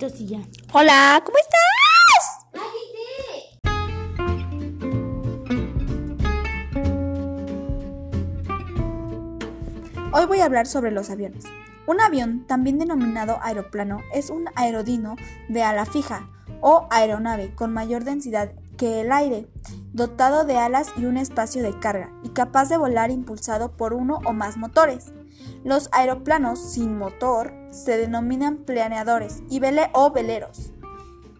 palitos y ya. Hola, ¿cómo estás? Hoy voy a hablar sobre los aviones. Un avión, también denominado aeroplano, es un aerodino de ala fija o aeronave con mayor densidad que el aire, dotado de alas y un espacio de carga, y capaz de volar impulsado por uno o más motores. Los aeroplanos sin motor se denominan planeadores y vele o veleros,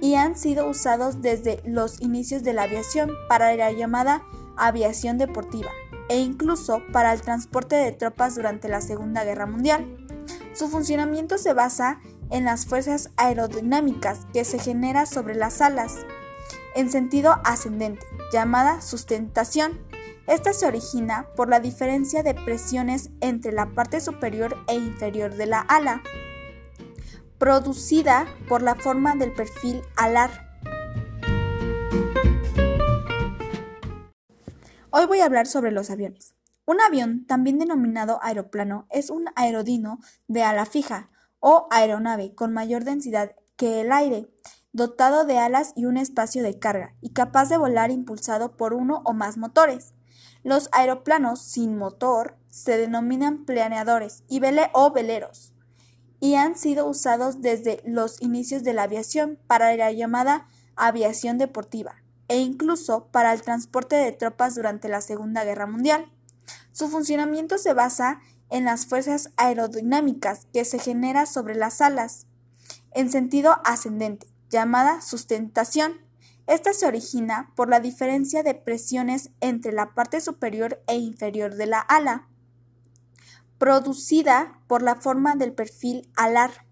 y han sido usados desde los inicios de la aviación para la llamada aviación deportiva e incluso para el transporte de tropas durante la Segunda Guerra Mundial. Su funcionamiento se basa en las fuerzas aerodinámicas que se genera sobre las alas en sentido ascendente, llamada sustentación. Esta se origina por la diferencia de presiones entre la parte superior e inferior de la ala, producida por la forma del perfil alar. Hoy voy a hablar sobre los aviones. Un avión, también denominado aeroplano, es un aerodino de ala fija o aeronave con mayor densidad que el aire, dotado de alas y un espacio de carga, y capaz de volar impulsado por uno o más motores. Los aeroplanos sin motor se denominan planeadores y vele o veleros, y han sido usados desde los inicios de la aviación para la llamada aviación deportiva e incluso para el transporte de tropas durante la Segunda Guerra Mundial. Su funcionamiento se basa en las fuerzas aerodinámicas que se genera sobre las alas en sentido ascendente, llamada sustentación. Esta se origina por la diferencia de presiones entre la parte superior e inferior de la ala, producida por la forma del perfil alar.